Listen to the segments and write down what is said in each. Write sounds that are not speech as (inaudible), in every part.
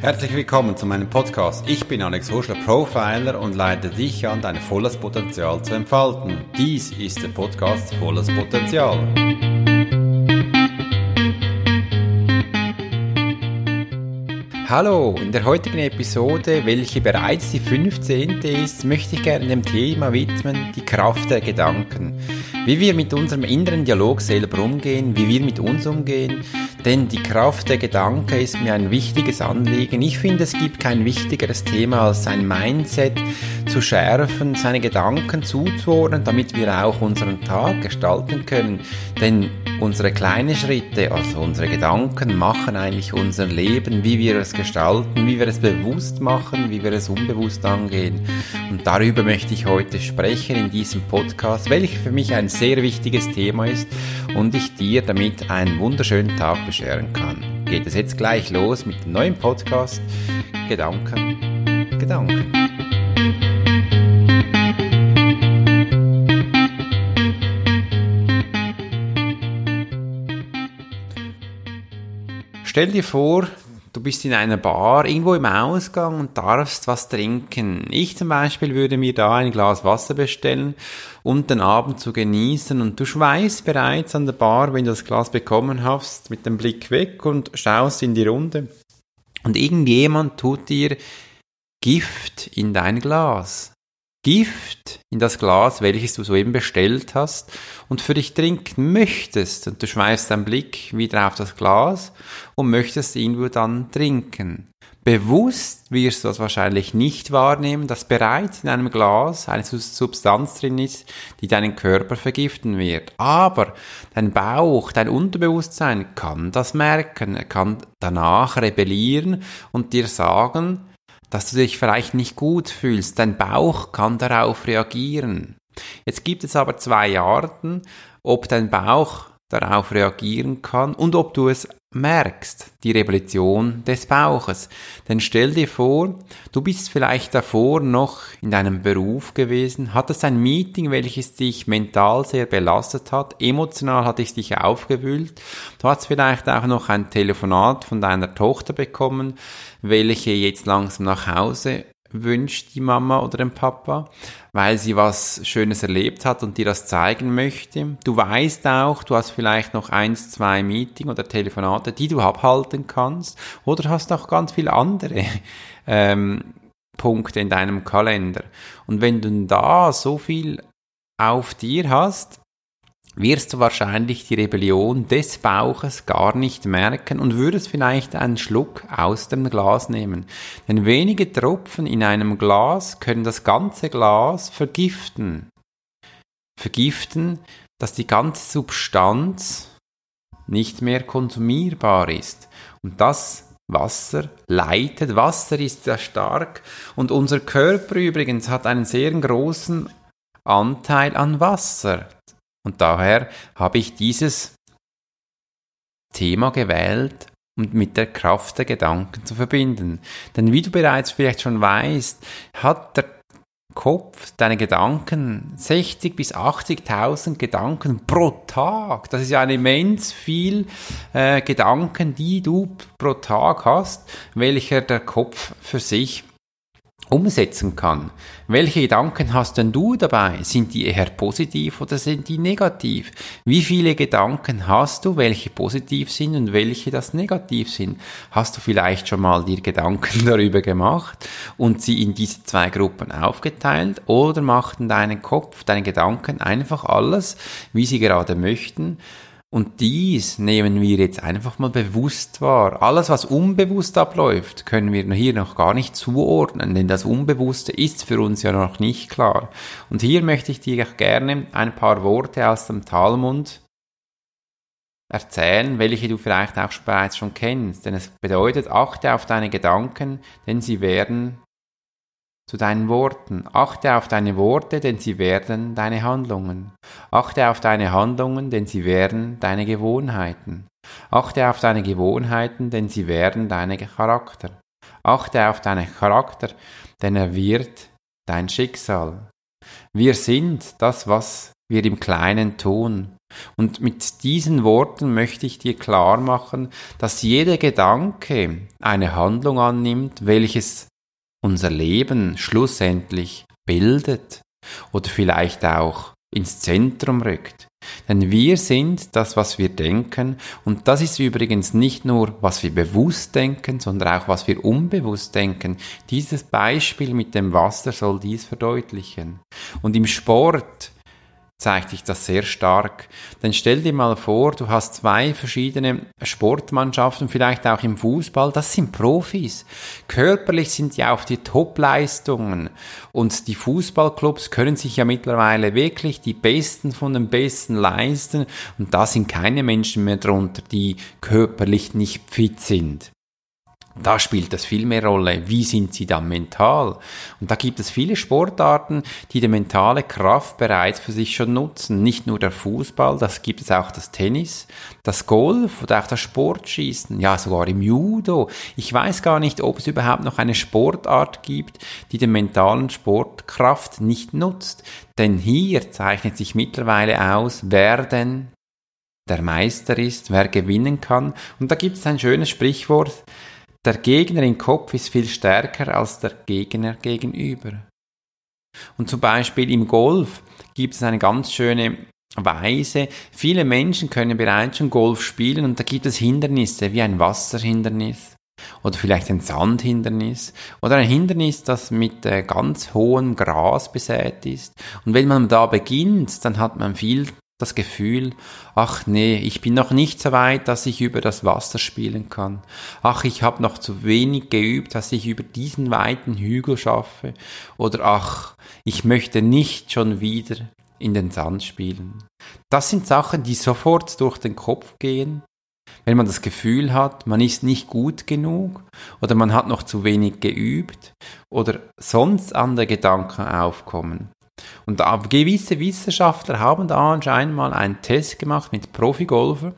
Herzlich willkommen zu meinem Podcast. Ich bin Alex Huschler, Profiler und leite dich an, dein volles Potenzial zu entfalten. Dies ist der Podcast Volles Potenzial. Hallo, in der heutigen Episode, welche bereits die 15. ist, möchte ich gerne dem Thema widmen, die Kraft der Gedanken. Wie wir mit unserem inneren Dialog selber umgehen, wie wir mit uns umgehen, denn die Kraft der Gedanken ist mir ein wichtiges Anliegen. Ich finde, es gibt kein wichtigeres Thema als sein Mindset zu schärfen, seine Gedanken zuzuordnen, damit wir auch unseren Tag gestalten können. Denn unsere kleinen Schritte, also unsere Gedanken, machen eigentlich unser Leben, wie wir es gestalten, wie wir es bewusst machen, wie wir es unbewusst angehen. Und darüber möchte ich heute sprechen in diesem Podcast, welcher für mich ein sehr wichtiges Thema ist und ich dir damit einen wunderschönen Tag bescheren kann. Geht es jetzt gleich los mit dem neuen Podcast Gedanken, Gedanken. Stell dir vor, du bist in einer Bar, irgendwo im Ausgang und darfst was trinken. Ich zum Beispiel würde mir da ein Glas Wasser bestellen und den Abend zu genießen und du schweißt bereits an der Bar, wenn du das Glas bekommen hast, mit dem Blick weg und schaust in die Runde und irgendjemand tut dir Gift in dein Glas. Gift in das Glas, welches du soeben bestellt hast und für dich trinken möchtest. Und du schweifst deinen Blick wieder auf das Glas und möchtest ihn dann trinken. Bewusst wirst du das wahrscheinlich nicht wahrnehmen, dass bereits in einem Glas eine Substanz drin ist, die deinen Körper vergiften wird. Aber dein Bauch, dein Unterbewusstsein kann das merken, er kann danach rebellieren und dir sagen, dass du dich vielleicht nicht gut fühlst. Dein Bauch kann darauf reagieren. Jetzt gibt es aber zwei Arten, ob dein Bauch darauf reagieren kann und ob du es merkst, die Revolution des Bauches. Denn stell dir vor, du bist vielleicht davor noch in deinem Beruf gewesen, hattest ein Meeting, welches dich mental sehr belastet hat, emotional hat es dich aufgewühlt, du hast vielleicht auch noch ein Telefonat von deiner Tochter bekommen, welche jetzt langsam nach Hause wünscht die Mama oder den Papa, weil sie was Schönes erlebt hat und dir das zeigen möchte. Du weißt auch, du hast vielleicht noch eins, zwei Meeting oder Telefonate, die du abhalten kannst oder hast auch ganz viele andere (laughs) ähm, Punkte in deinem Kalender. Und wenn du da so viel auf dir hast, wirst du wahrscheinlich die Rebellion des Bauches gar nicht merken und würdest vielleicht einen Schluck aus dem Glas nehmen. Denn wenige Tropfen in einem Glas können das ganze Glas vergiften. Vergiften, dass die ganze Substanz nicht mehr konsumierbar ist. Und das Wasser leitet. Wasser ist sehr stark und unser Körper übrigens hat einen sehr großen Anteil an Wasser. Und daher habe ich dieses Thema gewählt, um mit der Kraft der Gedanken zu verbinden. Denn wie du bereits vielleicht schon weißt, hat der Kopf, deine Gedanken, 60 bis 80.000 Gedanken pro Tag. Das ist ja ein immens viel äh, Gedanken, die du pro Tag hast, welcher der Kopf für sich umsetzen kann. Welche Gedanken hast denn du dabei? Sind die eher positiv oder sind die negativ? Wie viele Gedanken hast du, welche positiv sind und welche das negativ sind? Hast du vielleicht schon mal dir Gedanken (laughs) darüber gemacht und sie in diese zwei Gruppen aufgeteilt oder machten deinen Kopf, deine Gedanken einfach alles, wie sie gerade möchten? Und dies nehmen wir jetzt einfach mal bewusst wahr. Alles, was unbewusst abläuft, können wir hier noch gar nicht zuordnen, denn das Unbewusste ist für uns ja noch nicht klar. Und hier möchte ich dir gerne ein paar Worte aus dem Talmud erzählen, welche du vielleicht auch bereits schon kennst. Denn es bedeutet, achte auf deine Gedanken, denn sie werden zu deinen Worten. Achte auf deine Worte, denn sie werden deine Handlungen. Achte auf deine Handlungen, denn sie werden deine Gewohnheiten. Achte auf deine Gewohnheiten, denn sie werden deine Charakter. Achte auf deinen Charakter, denn er wird dein Schicksal. Wir sind das, was wird im Kleinen tun. Und mit diesen Worten möchte ich dir klar machen, dass jeder Gedanke eine Handlung annimmt, welches unser Leben schlussendlich bildet oder vielleicht auch ins Zentrum rückt. Denn wir sind das, was wir denken. Und das ist übrigens nicht nur, was wir bewusst denken, sondern auch, was wir unbewusst denken. Dieses Beispiel mit dem Wasser soll dies verdeutlichen. Und im Sport zeigt sich das sehr stark. Denn stell dir mal vor, du hast zwei verschiedene Sportmannschaften, vielleicht auch im Fußball, das sind Profis. Körperlich sind die auch die Topleistungen. Und die Fußballclubs können sich ja mittlerweile wirklich die Besten von den Besten leisten. Und da sind keine Menschen mehr drunter, die körperlich nicht fit sind. Da spielt das viel mehr Rolle. Wie sind sie dann mental? Und da gibt es viele Sportarten, die die mentale Kraft bereits für sich schon nutzen. Nicht nur der Fußball, das gibt es auch das Tennis, das Golf oder auch das Sportschießen, ja sogar im Judo. Ich weiß gar nicht, ob es überhaupt noch eine Sportart gibt, die den mentalen Sportkraft nicht nutzt. Denn hier zeichnet sich mittlerweile aus, wer denn der Meister ist, wer gewinnen kann. Und da gibt es ein schönes Sprichwort, der Gegner im Kopf ist viel stärker als der Gegner gegenüber. Und zum Beispiel im Golf gibt es eine ganz schöne Weise. Viele Menschen können bereits schon Golf spielen und da gibt es Hindernisse wie ein Wasserhindernis oder vielleicht ein Sandhindernis oder ein Hindernis, das mit äh, ganz hohem Gras besät ist. Und wenn man da beginnt, dann hat man viel das Gefühl, ach nee, ich bin noch nicht so weit, dass ich über das Wasser spielen kann. Ach, ich habe noch zu wenig geübt, dass ich über diesen weiten Hügel schaffe. Oder ach, ich möchte nicht schon wieder in den Sand spielen. Das sind Sachen, die sofort durch den Kopf gehen, wenn man das Gefühl hat, man ist nicht gut genug oder man hat noch zu wenig geübt oder sonst andere Gedanken aufkommen. Und gewisse Wissenschaftler haben da anscheinend mal einen Test gemacht mit Profigolfer.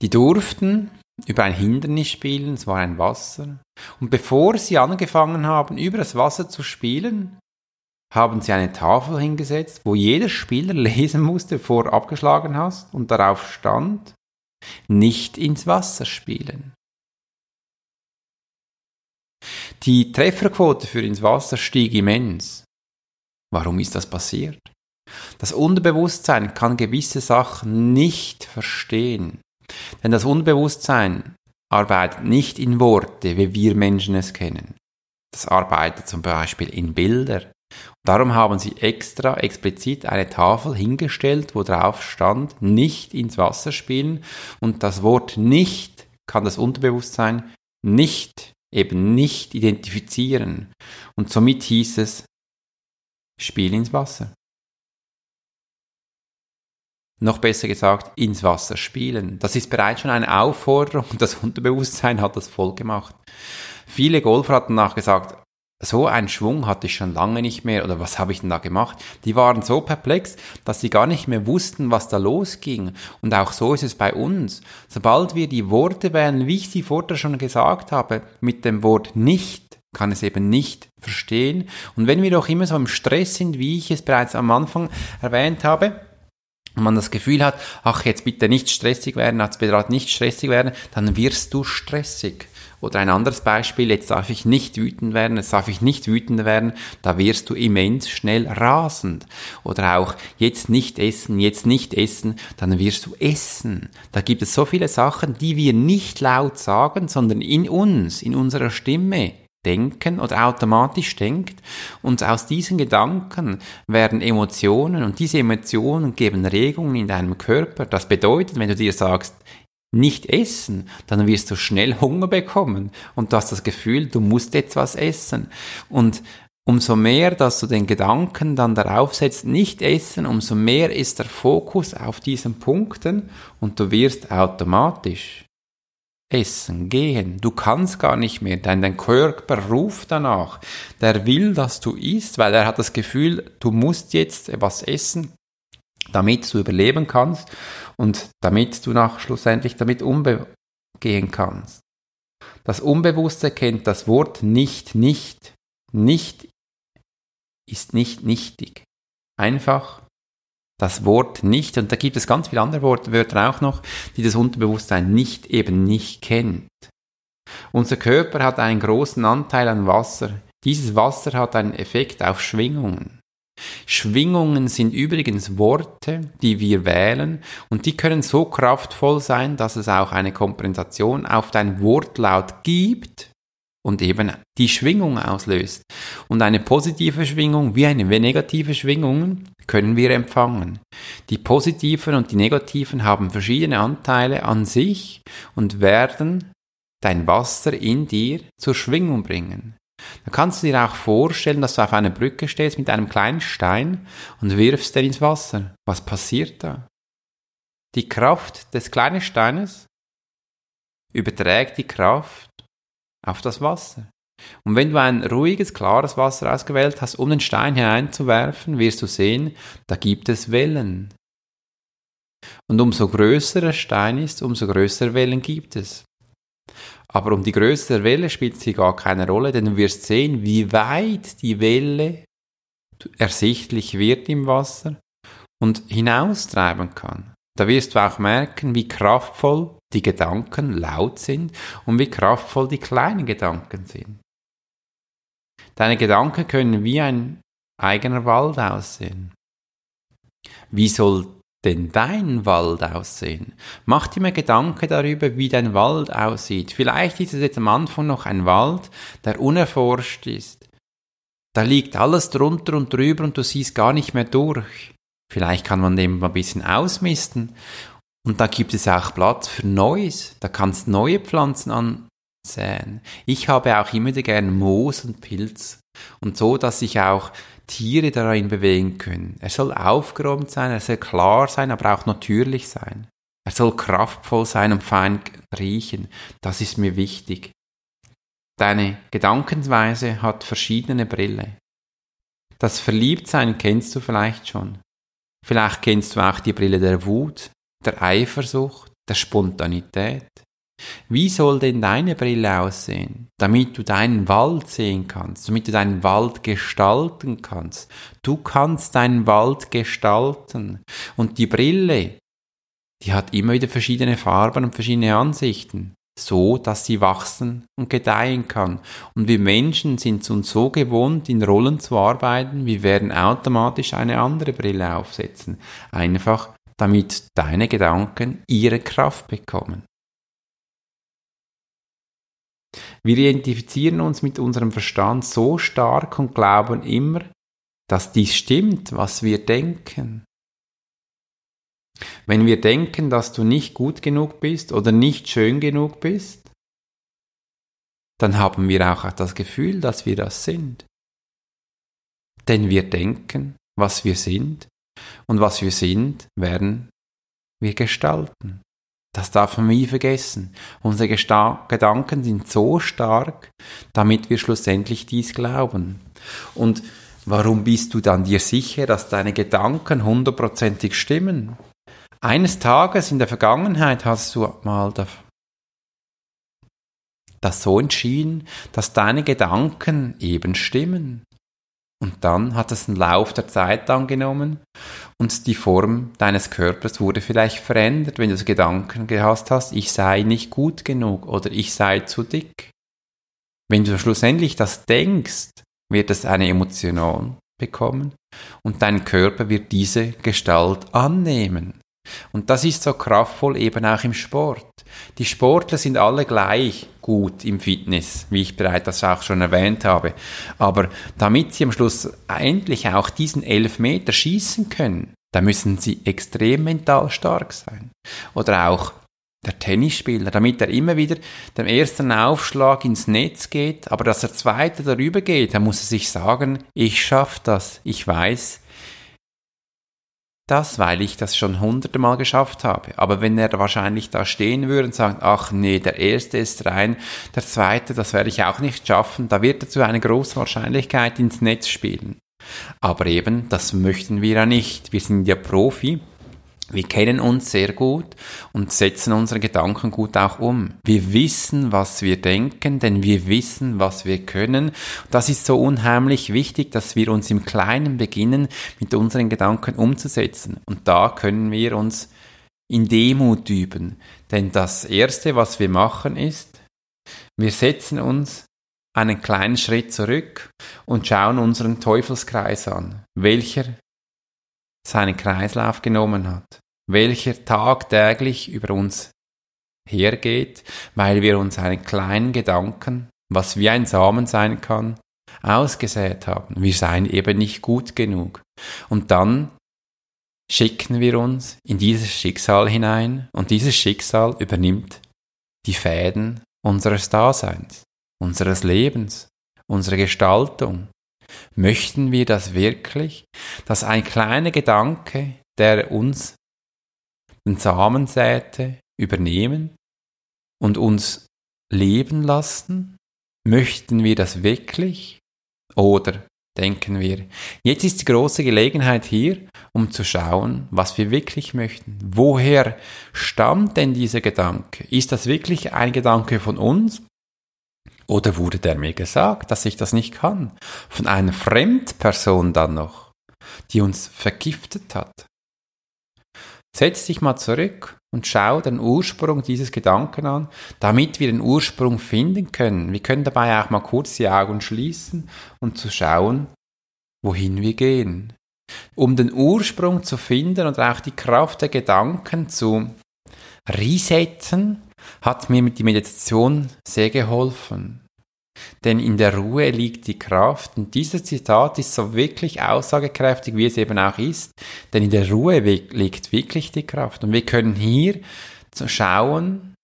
Die durften über ein Hindernis spielen, es war ein Wasser. Und bevor sie angefangen haben, über das Wasser zu spielen, haben sie eine Tafel hingesetzt, wo jeder Spieler (laughs) lesen musste, bevor er abgeschlagen hast, und darauf stand, nicht ins Wasser spielen. Die Trefferquote für ins Wasser stieg immens. Warum ist das passiert? Das Unterbewusstsein kann gewisse Sachen nicht verstehen. Denn das Unterbewusstsein arbeitet nicht in Worte, wie wir Menschen es kennen. Das arbeitet zum Beispiel in Bilder. Darum haben sie extra explizit eine Tafel hingestellt, wo drauf stand, nicht ins Wasser spielen. Und das Wort nicht kann das Unterbewusstsein nicht, eben nicht identifizieren. Und somit hieß es, Spiel ins Wasser. Noch besser gesagt, ins Wasser spielen. Das ist bereits schon eine Aufforderung und das Unterbewusstsein hat das voll gemacht. Viele Golfer hatten nachgesagt, so einen Schwung hatte ich schon lange nicht mehr oder was habe ich denn da gemacht? Die waren so perplex, dass sie gar nicht mehr wussten, was da losging. Und auch so ist es bei uns. Sobald wir die Worte wählen, wie ich sie vorher schon gesagt habe, mit dem Wort nicht, kann es eben nicht verstehen. Und wenn wir doch immer so im Stress sind, wie ich es bereits am Anfang erwähnt habe, und man das Gefühl hat, ach, jetzt bitte nicht stressig werden, jetzt bitte nicht stressig werden, dann wirst du stressig. Oder ein anderes Beispiel, jetzt darf ich nicht wütend werden, jetzt darf ich nicht wütend werden, da wirst du immens schnell rasend. Oder auch jetzt nicht essen, jetzt nicht essen, dann wirst du essen. Da gibt es so viele Sachen, die wir nicht laut sagen, sondern in uns, in unserer Stimme denken oder automatisch denkt und aus diesen Gedanken werden Emotionen und diese Emotionen geben Regungen in deinem Körper. Das bedeutet, wenn du dir sagst, nicht essen, dann wirst du schnell Hunger bekommen und du hast das Gefühl, du musst etwas essen. Und umso mehr, dass du den Gedanken dann darauf setzt, nicht essen, umso mehr ist der Fokus auf diesen Punkten und du wirst automatisch essen, gehen. Du kannst gar nicht mehr, denn dein Körper ruft danach. Der will, dass du isst, weil er hat das Gefühl, du musst jetzt was essen, damit du überleben kannst und damit du nach schlussendlich damit umgehen kannst. Das Unbewusste kennt das Wort nicht, nicht. Nicht ist nicht nichtig. Einfach das Wort nicht, und da gibt es ganz viele andere Wörter auch noch, die das Unterbewusstsein nicht eben nicht kennt. Unser Körper hat einen großen Anteil an Wasser. Dieses Wasser hat einen Effekt auf Schwingungen. Schwingungen sind übrigens Worte, die wir wählen und die können so kraftvoll sein, dass es auch eine Kompensation auf dein Wortlaut gibt und eben die Schwingung auslöst. Und eine positive Schwingung wie eine negative Schwingung können wir empfangen. Die positiven und die negativen haben verschiedene Anteile an sich und werden dein Wasser in dir zur Schwingung bringen. Dann kannst du dir auch vorstellen, dass du auf einer Brücke stehst mit einem kleinen Stein und wirfst den ins Wasser. Was passiert da? Die Kraft des kleinen Steines überträgt die Kraft auf das Wasser. Und wenn du ein ruhiges, klares Wasser ausgewählt hast, um den Stein hineinzuwerfen, wirst du sehen, da gibt es Wellen. Und umso größer der Stein ist, umso größere Wellen gibt es. Aber um die Größe der Welle spielt sie gar keine Rolle, denn du wirst sehen, wie weit die Welle ersichtlich wird im Wasser und hinaustreiben kann. Da wirst du auch merken, wie kraftvoll die Gedanken laut sind und wie kraftvoll die kleinen Gedanken sind. Deine Gedanken können wie ein eigener Wald aussehen. Wie soll denn dein Wald aussehen? Mach dir mal Gedanken darüber, wie dein Wald aussieht. Vielleicht ist es jetzt am Anfang noch ein Wald, der unerforscht ist. Da liegt alles drunter und drüber und du siehst gar nicht mehr durch. Vielleicht kann man dem mal ein bisschen ausmisten. Und da gibt es auch Platz für Neues. Da kannst neue Pflanzen ansäen. Ich habe auch immer gern Moos und Pilz. Und so, dass ich auch Tiere darin bewegen können. Er soll aufgeräumt sein, er soll klar sein, aber auch natürlich sein. Er soll kraftvoll sein und fein riechen. Das ist mir wichtig. Deine Gedankensweise hat verschiedene Brille. Das Verliebtsein kennst du vielleicht schon. Vielleicht kennst du auch die Brille der Wut, der Eifersucht, der Spontanität. Wie soll denn deine Brille aussehen, damit du deinen Wald sehen kannst, damit du deinen Wald gestalten kannst? Du kannst deinen Wald gestalten. Und die Brille, die hat immer wieder verschiedene Farben und verschiedene Ansichten, so dass sie wachsen und gedeihen kann. Und wir Menschen sind uns so gewohnt, in Rollen zu arbeiten, wir werden automatisch eine andere Brille aufsetzen. Einfach damit deine Gedanken ihre Kraft bekommen. Wir identifizieren uns mit unserem Verstand so stark und glauben immer, dass dies stimmt, was wir denken. Wenn wir denken, dass du nicht gut genug bist oder nicht schön genug bist, dann haben wir auch das Gefühl, dass wir das sind. Denn wir denken, was wir sind, und was wir sind, werden wir gestalten. Das darf man nie vergessen. Unsere Gesta Gedanken sind so stark, damit wir schlussendlich dies glauben. Und warum bist du dann dir sicher, dass deine Gedanken hundertprozentig stimmen? Eines Tages in der Vergangenheit hast du mal das so entschieden, dass deine Gedanken eben stimmen. Und dann hat es einen Lauf der Zeit angenommen und die Form deines Körpers wurde vielleicht verändert, wenn du das Gedanken gehasst hast, ich sei nicht gut genug oder ich sei zu dick. Wenn du schlussendlich das denkst, wird es eine Emotion bekommen und dein Körper wird diese Gestalt annehmen. Und das ist so kraftvoll eben auch im Sport. Die Sportler sind alle gleich gut im Fitness, wie ich bereits das auch schon erwähnt habe. Aber damit sie am Schluss endlich auch diesen Elfmeter schießen können, da müssen sie extrem mental stark sein. Oder auch der Tennisspieler, damit er immer wieder den ersten Aufschlag ins Netz geht, aber dass er zweite darüber geht, da muss er sich sagen, ich schaffe das, ich weiß, das, weil ich das schon hunderte Mal geschafft habe. Aber wenn er wahrscheinlich da stehen würde und sagt, ach nee, der erste ist rein, der zweite, das werde ich auch nicht schaffen, da wird er zu einer großen Wahrscheinlichkeit ins Netz spielen. Aber eben, das möchten wir ja nicht. Wir sind ja Profi. Wir kennen uns sehr gut und setzen unsere Gedanken gut auch um. Wir wissen, was wir denken, denn wir wissen, was wir können. Das ist so unheimlich wichtig, dass wir uns im Kleinen beginnen, mit unseren Gedanken umzusetzen. Und da können wir uns in Demut üben. Denn das Erste, was wir machen, ist, wir setzen uns einen kleinen Schritt zurück und schauen unseren Teufelskreis an, welcher seinen Kreislauf genommen hat, welcher tagtäglich über uns hergeht, weil wir uns einen kleinen Gedanken, was wie ein Samen sein kann, ausgesät haben. Wir seien eben nicht gut genug. Und dann schicken wir uns in dieses Schicksal hinein und dieses Schicksal übernimmt die Fäden unseres Daseins, unseres Lebens, unserer Gestaltung. Möchten wir das wirklich, dass ein kleiner Gedanke, der uns den Samen säte, übernehmen und uns leben lassen? Möchten wir das wirklich? Oder denken wir, jetzt ist die große Gelegenheit hier, um zu schauen, was wir wirklich möchten. Woher stammt denn dieser Gedanke? Ist das wirklich ein Gedanke von uns? Oder wurde der mir gesagt, dass ich das nicht kann? Von einer Fremdperson dann noch, die uns vergiftet hat? Setz dich mal zurück und schau den Ursprung dieses Gedanken an, damit wir den Ursprung finden können. Wir können dabei auch mal kurz die Augen schließen und zu schauen, wohin wir gehen. Um den Ursprung zu finden und auch die Kraft der Gedanken zu resetten, hat mir die Meditation sehr geholfen. Denn in der Ruhe liegt die Kraft. Und dieses Zitat ist so wirklich aussagekräftig, wie es eben auch ist. Denn in der Ruhe liegt wirklich die Kraft. Und wir können hier schauen,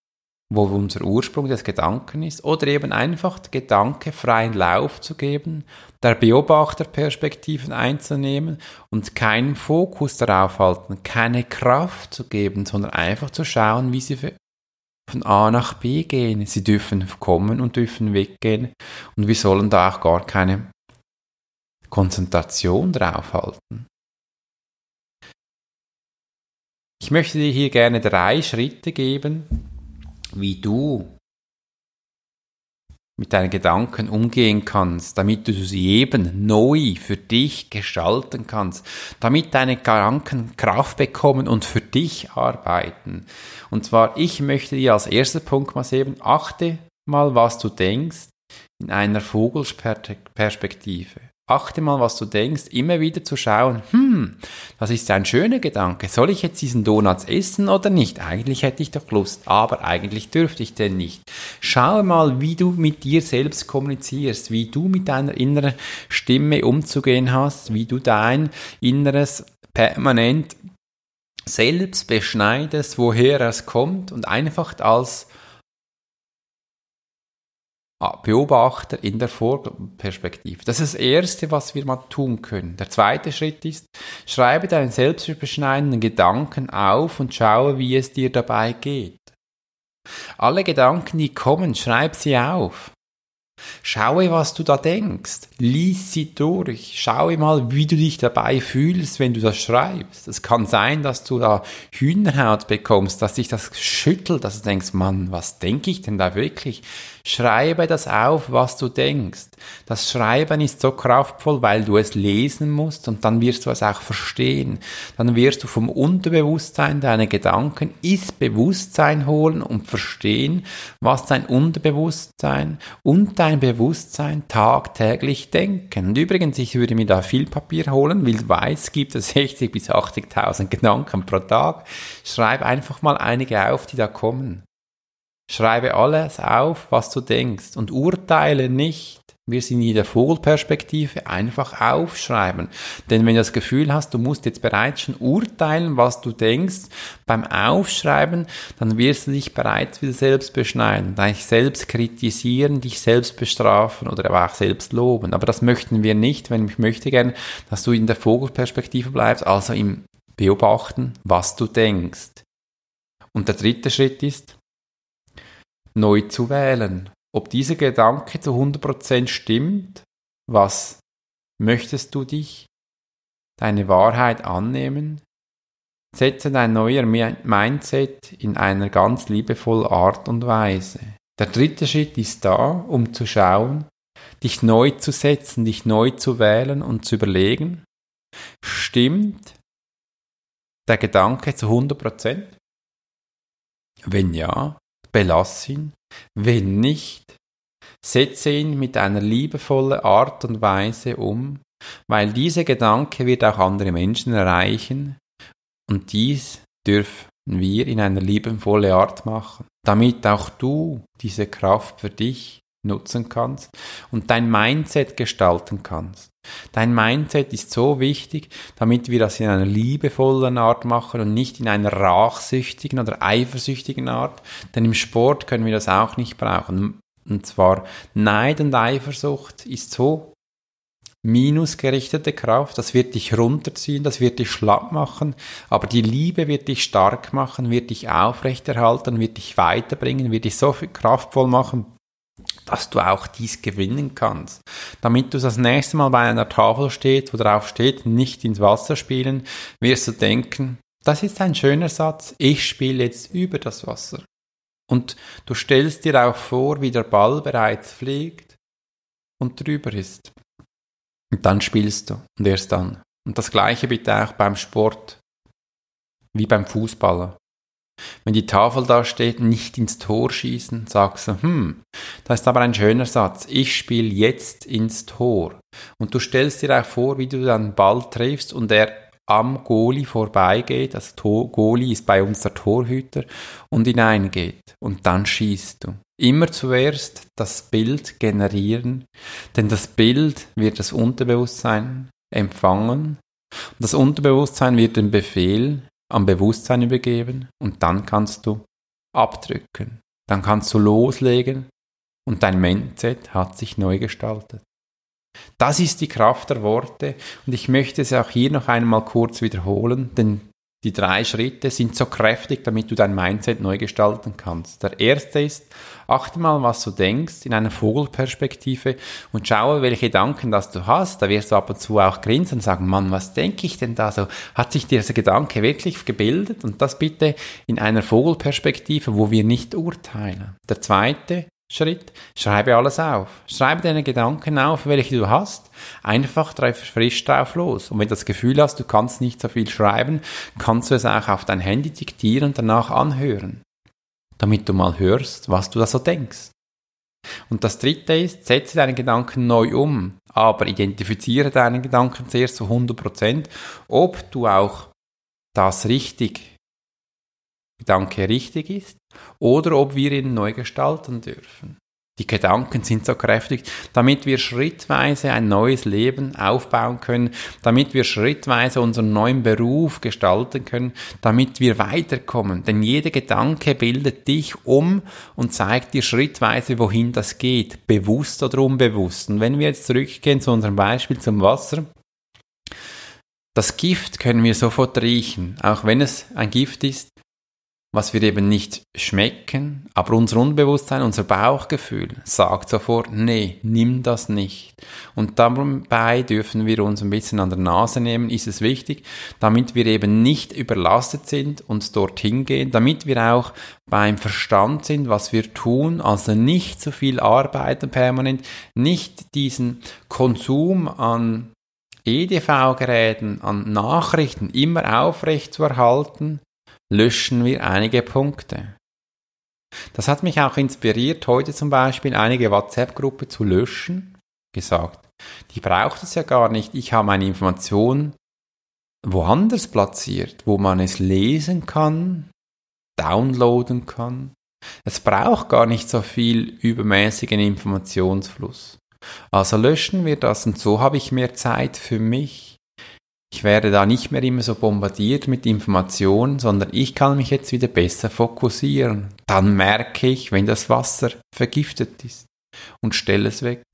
wo unser Ursprung des Gedanken ist, oder eben einfach Gedanke freien Lauf zu geben, der Beobachterperspektiven einzunehmen und keinen Fokus darauf halten, keine Kraft zu geben, sondern einfach zu schauen, wie sie von A nach B gehen. Sie dürfen kommen und dürfen weggehen und wir sollen da auch gar keine Konzentration drauf halten. Ich möchte dir hier gerne drei Schritte geben, wie du mit deinen Gedanken umgehen kannst, damit du sie eben neu für dich gestalten kannst, damit deine Gedanken Kraft bekommen und für dich arbeiten. Und zwar, ich möchte dir als erster Punkt mal sehen, achte mal, was du denkst in einer Vogelsperspektive. Achte mal, was du denkst, immer wieder zu schauen, hm, das ist ein schöner Gedanke. Soll ich jetzt diesen Donuts essen oder nicht? Eigentlich hätte ich doch Lust, aber eigentlich dürfte ich denn nicht. Schau mal, wie du mit dir selbst kommunizierst, wie du mit deiner inneren Stimme umzugehen hast, wie du dein Inneres permanent selbst beschneidest, woher es kommt und einfach als Beobachter in der Vorperspektive. Das ist das Erste, was wir mal tun können. Der zweite Schritt ist, schreibe deinen selbstbeschneidenden Gedanken auf und schaue, wie es dir dabei geht. Alle Gedanken, die kommen, schreib sie auf. Schaue, was du da denkst. Lies sie durch. Schaue mal, wie du dich dabei fühlst, wenn du das schreibst. Es kann sein, dass du da Hühnerhaut bekommst, dass dich das schüttelt, dass du denkst, Mann, was denke ich denn da wirklich? Schreibe das auf, was du denkst. Das Schreiben ist so kraftvoll, weil du es lesen musst und dann wirst du es auch verstehen. Dann wirst du vom Unterbewusstsein deine Gedanken ins Bewusstsein holen und verstehen, was dein Unterbewusstsein und dein Bewusstsein tagtäglich denken. Und übrigens, ich würde mir da viel Papier holen, weil weiß gibt es (laughs) 60 bis 80.000 Gedanken pro Tag. Schreib einfach mal einige auf, die da kommen. Schreibe alles auf, was du denkst und urteile nicht. Wir sind in der Vogelperspektive einfach aufschreiben. Denn wenn du das Gefühl hast, du musst jetzt bereits schon urteilen, was du denkst, beim Aufschreiben, dann wirst du dich bereits wieder selbst beschneiden, dich selbst kritisieren, dich selbst bestrafen oder aber auch selbst loben. Aber das möchten wir nicht, wenn ich möchte gern, dass du in der Vogelperspektive bleibst, also im Beobachten, was du denkst. Und der dritte Schritt ist, neu zu wählen. Ob dieser Gedanke zu 100% stimmt, was möchtest du dich, deine Wahrheit annehmen? setze dein neuer Mindset in einer ganz liebevollen Art und Weise. Der dritte Schritt ist da, um zu schauen, dich neu zu setzen, dich neu zu wählen und zu überlegen, stimmt der Gedanke zu 100 Prozent? Wenn ja, belass ihn. Wenn nicht, setze ihn mit einer liebevollen Art und Weise um, weil dieser Gedanke wird auch andere Menschen erreichen und dies dürfen wir in einer liebevollen Art machen, damit auch du diese Kraft für dich nutzen kannst und dein Mindset gestalten kannst. Dein Mindset ist so wichtig, damit wir das in einer liebevollen Art machen und nicht in einer rachsüchtigen oder eifersüchtigen Art. Denn im Sport können wir das auch nicht brauchen. Und zwar Neid und Eifersucht ist so minusgerichtete Kraft, das wird dich runterziehen, das wird dich schlapp machen, aber die Liebe wird dich stark machen, wird dich aufrechterhalten, wird dich weiterbringen, wird dich so viel kraftvoll machen, dass du auch dies gewinnen kannst. Damit du das nächste Mal bei einer Tafel steht, wo drauf steht, nicht ins Wasser spielen, wirst du denken, das ist ein schöner Satz, ich spiele jetzt über das Wasser. Und du stellst dir auch vor, wie der Ball bereits fliegt und drüber ist. Und dann spielst du und erst dann. Und das gleiche bitte auch beim Sport, wie beim Fußballer. Wenn die Tafel da steht, nicht ins Tor schießen, sagst du, hm, da ist aber ein schöner Satz. Ich spiele jetzt ins Tor. Und du stellst dir auch vor, wie du den Ball triffst und er am Goalie vorbeigeht. Also Goalie ist bei uns der Torhüter und hineingeht. Und dann schießt du. Immer zuerst das Bild generieren, denn das Bild wird das Unterbewusstsein empfangen. Und das Unterbewusstsein wird den Befehl am Bewusstsein übergeben und dann kannst du abdrücken. Dann kannst du loslegen und dein Mindset hat sich neu gestaltet. Das ist die Kraft der Worte und ich möchte es auch hier noch einmal kurz wiederholen, denn die drei Schritte sind so kräftig, damit du dein Mindset neu gestalten kannst. Der erste ist, achte mal, was du denkst in einer Vogelperspektive und schaue, welche Gedanken das du hast. Da wirst du ab und zu auch grinsen und sagen, Mann, was denke ich denn da so? Hat sich dieser Gedanke wirklich gebildet? Und das bitte in einer Vogelperspektive, wo wir nicht urteilen. Der zweite Schritt, schreibe alles auf. Schreibe deine Gedanken auf, welche du hast. Einfach frisch drauf los. Und wenn du das Gefühl hast, du kannst nicht so viel schreiben, kannst du es auch auf dein Handy diktieren und danach anhören. Damit du mal hörst, was du da so denkst. Und das dritte ist, setze deine Gedanken neu um, aber identifiziere deine Gedanken zuerst zu 100%, ob du auch das richtig Gedanke richtig ist oder ob wir ihn neu gestalten dürfen. Die Gedanken sind so kräftig, damit wir schrittweise ein neues Leben aufbauen können, damit wir schrittweise unseren neuen Beruf gestalten können, damit wir weiterkommen. Denn jeder Gedanke bildet dich um und zeigt dir schrittweise, wohin das geht, bewusst oder unbewusst. Und wenn wir jetzt zurückgehen zu unserem Beispiel zum Wasser, das Gift können wir sofort riechen, auch wenn es ein Gift ist, was wir eben nicht schmecken, aber unser Unbewusstsein, unser Bauchgefühl sagt sofort, nee, nimm das nicht. Und dabei dürfen wir uns ein bisschen an der Nase nehmen, ist es wichtig, damit wir eben nicht überlastet sind und dorthin gehen, damit wir auch beim Verstand sind, was wir tun, also nicht zu viel arbeiten permanent, nicht diesen Konsum an EDV-Geräten, an Nachrichten immer aufrecht zu erhalten, löschen wir einige Punkte. Das hat mich auch inspiriert, heute zum Beispiel einige WhatsApp-Gruppe zu löschen. Gesagt, die braucht es ja gar nicht. Ich habe meine Information woanders platziert, wo man es lesen kann, downloaden kann. Es braucht gar nicht so viel übermäßigen Informationsfluss. Also löschen wir das und so habe ich mehr Zeit für mich. Ich werde da nicht mehr immer so bombardiert mit Informationen, sondern ich kann mich jetzt wieder besser fokussieren. Dann merke ich, wenn das Wasser vergiftet ist und stelle es weg.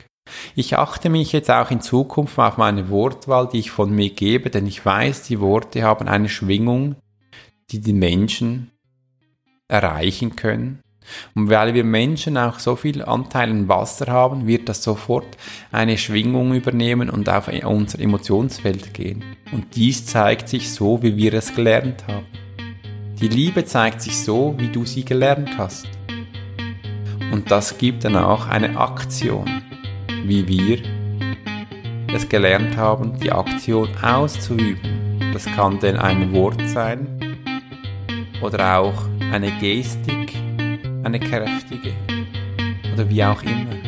Ich achte mich jetzt auch in Zukunft auf meine Wortwahl, die ich von mir gebe, denn ich weiß, die Worte haben eine Schwingung, die die Menschen erreichen können. Und weil wir Menschen auch so viel Anteil an Wasser haben, wird das sofort eine Schwingung übernehmen und auf unser Emotionsfeld gehen. Und dies zeigt sich so, wie wir es gelernt haben. Die Liebe zeigt sich so, wie du sie gelernt hast. Und das gibt dann auch eine Aktion, wie wir es gelernt haben, die Aktion auszuüben. Das kann denn ein Wort sein oder auch eine Gestik, eine kräftige oder wie auch immer.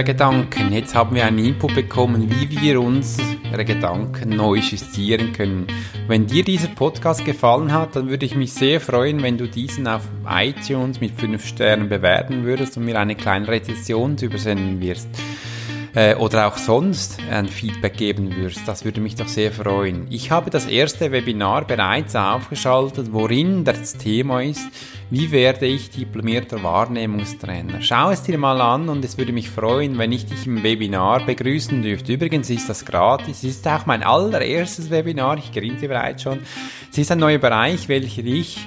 Der Gedanken. Jetzt haben wir einen Input bekommen, wie wir unsere Gedanken neu justieren können. Wenn dir dieser Podcast gefallen hat, dann würde ich mich sehr freuen, wenn du diesen auf iTunes mit 5 Sternen bewerten würdest und mir eine kleine Rezession übersenden wirst äh, oder auch sonst ein Feedback geben würdest. Das würde mich doch sehr freuen. Ich habe das erste Webinar bereits aufgeschaltet, worin das Thema ist, wie werde ich diplomierter Wahrnehmungstrainer? Schau es dir mal an und es würde mich freuen, wenn ich dich im Webinar begrüßen dürfte. Übrigens ist das gratis. Es ist auch mein allererstes Webinar. Ich grinse bereits schon. Es ist ein neuer Bereich, welcher ich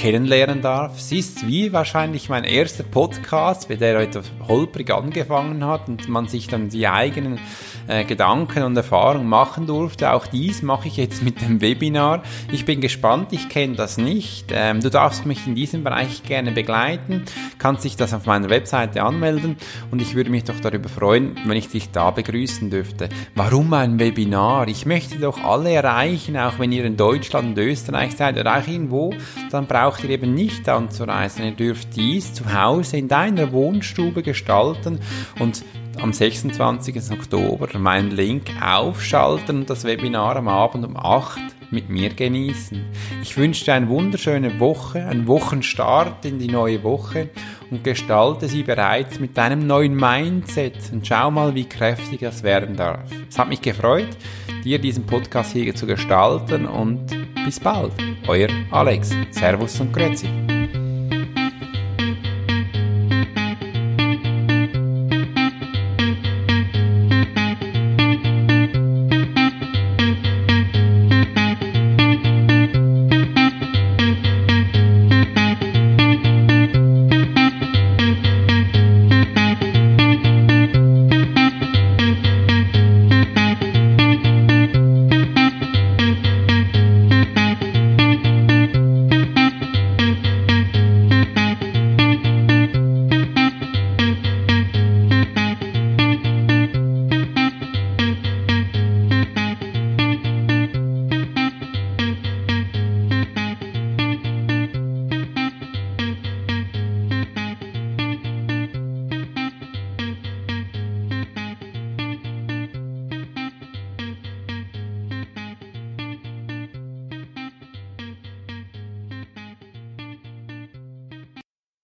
kennenlernen darf. Es ist wie wahrscheinlich mein erster Podcast, bei der etwas holprig angefangen hat und man sich dann die eigenen äh, Gedanken und Erfahrungen machen durfte. Auch dies mache ich jetzt mit dem Webinar. Ich bin gespannt, ich kenne das nicht. Ähm, du darfst mich in diesem Bereich gerne begleiten, kannst dich das auf meiner Webseite anmelden und ich würde mich doch darüber freuen, wenn ich dich da begrüßen dürfte. Warum ein Webinar? Ich möchte doch alle erreichen, auch wenn ihr in Deutschland und Österreich seid oder auch irgendwo, dann braucht ihr eben nicht anzureisen. Ihr dürft dies zu Hause in deiner Wohnstube gestalten und am 26. Oktober meinen Link aufschalten und das Webinar am Abend um 8 mit mir genießen. Ich wünsche dir eine wunderschöne Woche, einen Wochenstart in die neue Woche und gestalte sie bereits mit deinem neuen Mindset und schau mal, wie kräftig das werden darf. Es hat mich gefreut, dir diesen Podcast hier zu gestalten und bis bald. Euer Alex. Servus und Grüezi.